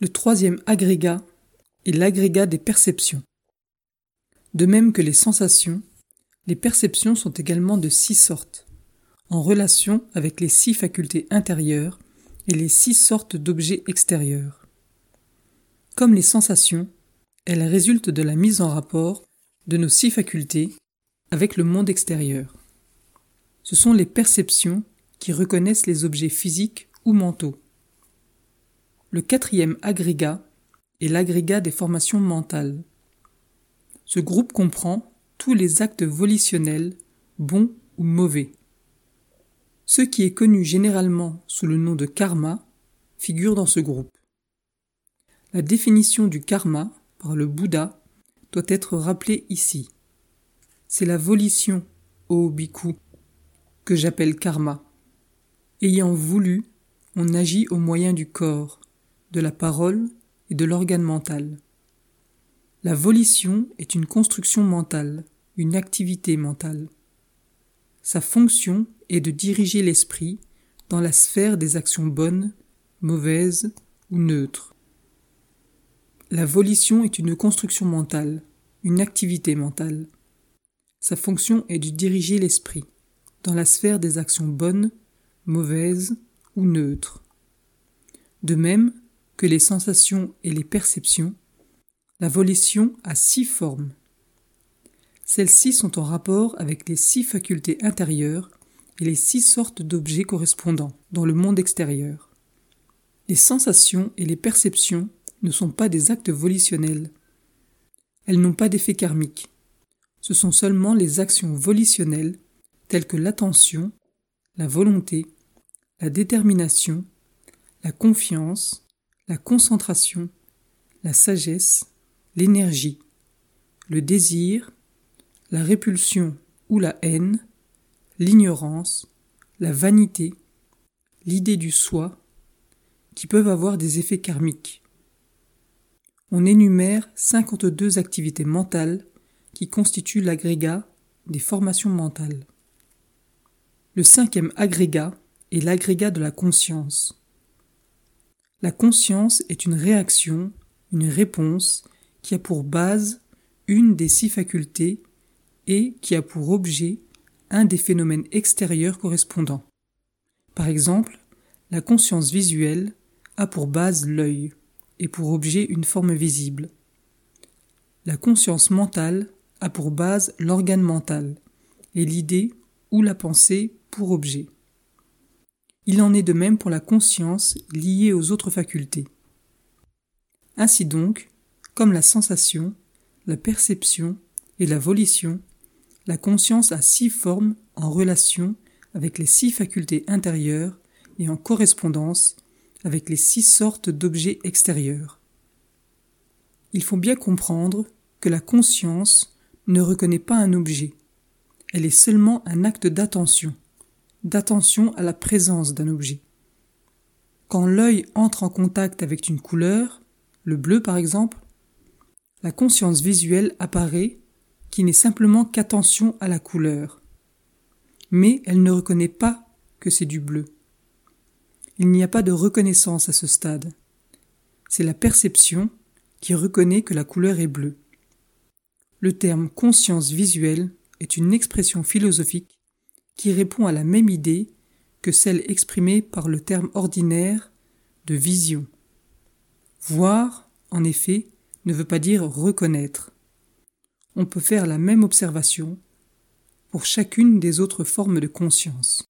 Le troisième agrégat est l'agrégat des perceptions. De même que les sensations, les perceptions sont également de six sortes, en relation avec les six facultés intérieures et les six sortes d'objets extérieurs. Comme les sensations, elles résultent de la mise en rapport de nos six facultés avec le monde extérieur. Ce sont les perceptions qui reconnaissent les objets physiques ou mentaux. Le quatrième agrégat est l'agrégat des formations mentales. Ce groupe comprend tous les actes volitionnels, bons ou mauvais. Ce qui est connu généralement sous le nom de karma figure dans ce groupe. La définition du karma par le Bouddha doit être rappelée ici. C'est la volition, ô bhikkhu, que j'appelle karma. Ayant voulu, on agit au moyen du corps, de la parole et de l'organe mental. La volition est une construction mentale, une activité mentale. Sa fonction est de diriger l'esprit dans la sphère des actions bonnes, mauvaises ou neutres. La volition est une construction mentale, une activité mentale. Sa fonction est de diriger l'esprit dans la sphère des actions bonnes, mauvaises ou neutres. De même, les sensations et les perceptions, la volition a six formes. Celles-ci sont en rapport avec les six facultés intérieures et les six sortes d'objets correspondants dans le monde extérieur. Les sensations et les perceptions ne sont pas des actes volitionnels. Elles n'ont pas d'effet karmique. Ce sont seulement les actions volitionnelles telles que l'attention, la volonté, la détermination, la confiance, la concentration, la sagesse, l'énergie, le désir, la répulsion ou la haine, l'ignorance, la vanité, l'idée du soi, qui peuvent avoir des effets karmiques. On énumère 52 activités mentales qui constituent l'agrégat des formations mentales. Le cinquième agrégat est l'agrégat de la conscience. La conscience est une réaction, une réponse qui a pour base une des six facultés et qui a pour objet un des phénomènes extérieurs correspondants. Par exemple, la conscience visuelle a pour base l'œil et pour objet une forme visible. La conscience mentale a pour base l'organe mental et l'idée ou la pensée pour objet. Il en est de même pour la conscience liée aux autres facultés. Ainsi donc, comme la sensation, la perception et la volition, la conscience a six formes en relation avec les six facultés intérieures et en correspondance avec les six sortes d'objets extérieurs. Il faut bien comprendre que la conscience ne reconnaît pas un objet, elle est seulement un acte d'attention d'attention à la présence d'un objet. Quand l'œil entre en contact avec une couleur, le bleu par exemple, la conscience visuelle apparaît qui n'est simplement qu'attention à la couleur. Mais elle ne reconnaît pas que c'est du bleu. Il n'y a pas de reconnaissance à ce stade. C'est la perception qui reconnaît que la couleur est bleue. Le terme conscience visuelle est une expression philosophique qui répond à la même idée que celle exprimée par le terme ordinaire de vision. Voir, en effet, ne veut pas dire reconnaître. On peut faire la même observation pour chacune des autres formes de conscience.